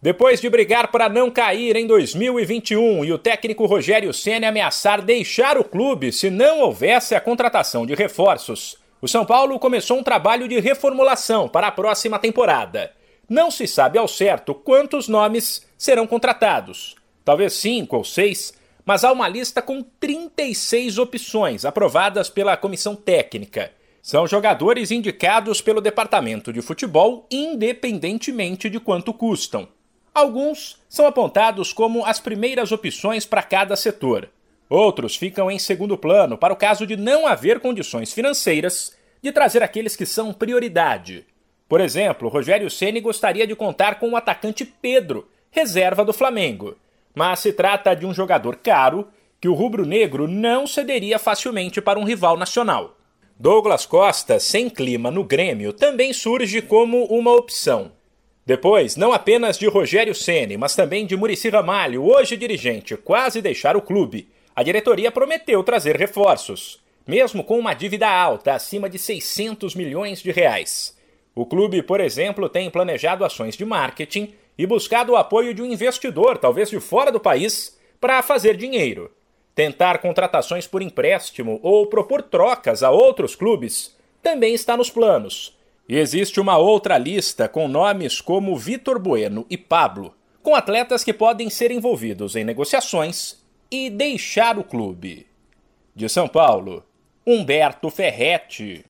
Depois de brigar para não cair em 2021 e o técnico Rogério Ceni ameaçar deixar o clube se não houvesse a contratação de reforços, o São Paulo começou um trabalho de reformulação para a próxima temporada. Não se sabe ao certo quantos nomes serão contratados, talvez cinco ou seis, mas há uma lista com 36 opções aprovadas pela comissão técnica. São jogadores indicados pelo departamento de futebol, independentemente de quanto custam. Alguns são apontados como as primeiras opções para cada setor. Outros ficam em segundo plano para o caso de não haver condições financeiras de trazer aqueles que são prioridade. Por exemplo, Rogério Ceni gostaria de contar com o atacante Pedro, reserva do Flamengo, mas se trata de um jogador caro que o rubro-negro não cederia facilmente para um rival nacional. Douglas Costa, sem clima no Grêmio, também surge como uma opção. Depois, não apenas de Rogério Ceni, mas também de Murici Ramalho, hoje dirigente, quase deixar o clube, a diretoria prometeu trazer reforços, mesmo com uma dívida alta, acima de 600 milhões de reais. O clube, por exemplo, tem planejado ações de marketing e buscado o apoio de um investidor, talvez de fora do país, para fazer dinheiro. Tentar contratações por empréstimo ou propor trocas a outros clubes também está nos planos e existe uma outra lista com nomes como Vitor Bueno e Pablo, com atletas que podem ser envolvidos em negociações e deixar o clube. De São Paulo, Humberto Ferretti.